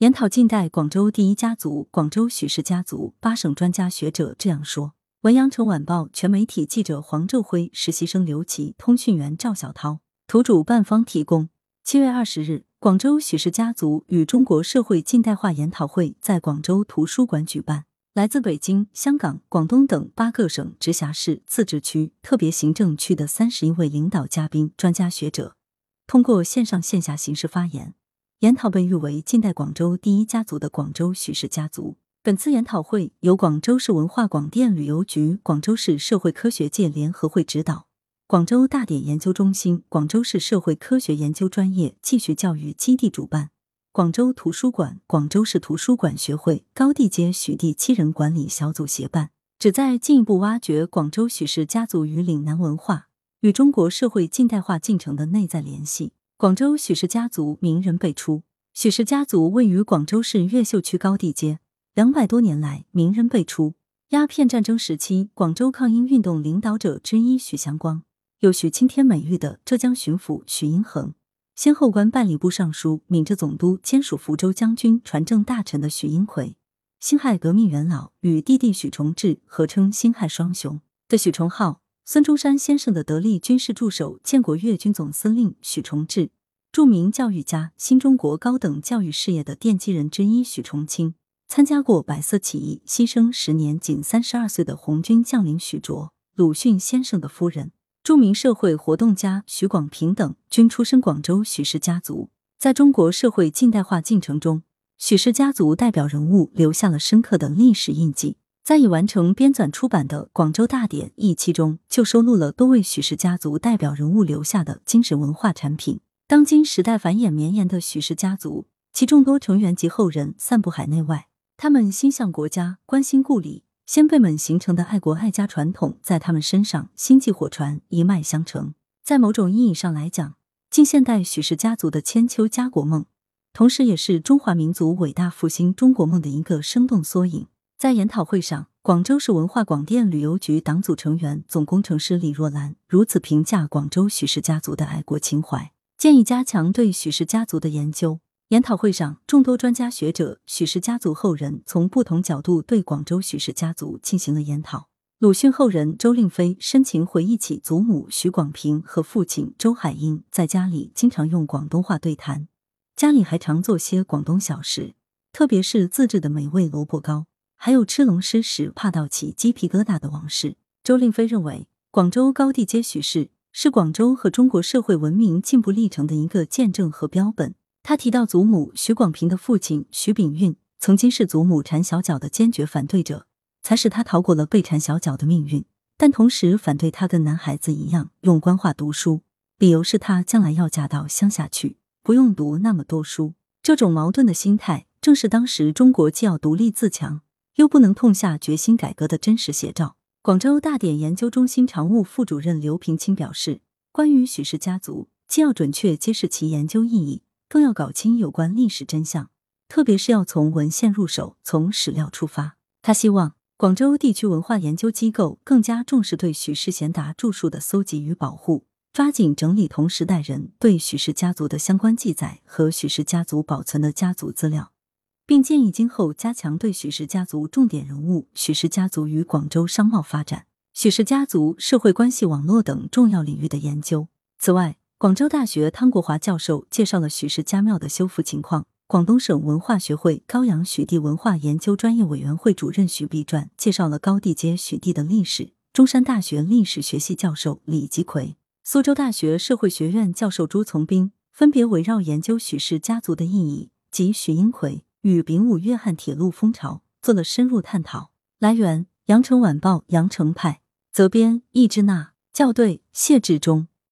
研讨近代广州第一家族——广州许氏家族，八省专家学者这样说。文阳城晚报全媒体记者黄昼辉，实习生刘琦，通讯员赵小涛，图主办方提供。七月二十日，广州许氏家族与中国社会近代化研讨会在广州图书馆举办。来自北京、香港、广东等八个省、直辖市、自治区、特别行政区的三十一位领导嘉宾、专家学者，通过线上线下形式发言。研讨被誉为近代广州第一家族的广州许氏家族。本次研讨会由广州市文化广电旅游局、广州市社会科学界联合会指导，广州大典研究中心、广州市社会科学研究专业继续教育基地主办。广州图书馆、广州市图书馆学会、高地街许地七人管理小组协办，旨在进一步挖掘广州许氏家族与岭南文化与中国社会近代化进程的内在联系。广州许氏家族名人辈出，许氏家族位于广州市越秀区高地街，两百多年来名人辈出。鸦片战争时期，广州抗英运动领导者之一许祥光，有“许青天”美誉的浙江巡抚许英衡。先后官办理部尚书、闽浙总督、兼署福州将军、传政大臣的许英奎，辛亥革命元老与弟弟许崇智合称“辛亥双雄”的许崇浩，孙中山先生的得力军事助手、建国粤军总司令许崇智，著名教育家、新中国高等教育事业的奠基人之一许崇清，参加过百色起义、牺牲时年仅三十二岁的红军将领许卓，鲁迅先生的夫人。著名社会活动家许广平等均出身广州许氏家族，在中国社会近代化进程中，许氏家族代表人物留下了深刻的历史印记。在已完成编纂出版的《广州大典》一期中，就收录了多位许氏家族代表人物留下的精神文化产品。当今时代繁衍绵延的许氏家族，其众多成员及后人散布海内外，他们心向国家，关心故里。先辈们形成的爱国爱家传统，在他们身上星继火传，一脉相承。在某种意义上来讲，近现代许氏家族的千秋家国梦，同时也是中华民族伟大复兴中国梦的一个生动缩影。在研讨会上，广州市文化广电旅游局党组成员、总工程师李若兰如此评价广州许氏家族的爱国情怀，建议加强对许氏家族的研究。研讨会上，众多专家学者、许氏家族后人从不同角度对广州许氏家族进行了研讨。鲁迅后人周令飞深情回忆起祖母许广平和父亲周海婴在家里经常用广东话对谈，家里还常做些广东小食，特别是自制的美味萝卜糕，还有吃龙狮时怕到起鸡皮疙瘩的往事。周令飞认为，广州高地街许氏是广州和中国社会文明进步历程的一个见证和标本。他提到，祖母许广平的父亲许炳运曾经是祖母缠小脚的坚决反对者，才使他逃过了被缠小脚的命运。但同时反对他跟男孩子一样用官话读书，理由是他将来要嫁到乡下去，不用读那么多书。这种矛盾的心态，正是当时中国既要独立自强，又不能痛下决心改革的真实写照。广州大典研究中心常务副主任刘平清表示，关于许氏家族，既要准确揭示其研究意义。更要搞清有关历史真相，特别是要从文献入手，从史料出发。他希望广州地区文化研究机构更加重视对许氏贤达著述的搜集与保护，抓紧整理同时代人对许氏家族的相关记载和许氏家族保存的家族资料，并建议今后加强对许氏家族重点人物、许氏家族与广州商贸发展、许氏家族社会关系网络等重要领域的研究。此外，广州大学汤国华教授介绍了许氏家庙的修复情况。广东省文化学会高阳许地文化研究专业委员会主任许必传介绍了高地街许地的历史。中山大学历史学系教授李吉奎、苏州大学社会学院教授朱从兵分别围绕研究许氏家族的意义及许英奎与丙午约翰铁路风潮做了深入探讨。来源：羊城晚报羊城派，责编：易之娜，校对：谢志忠。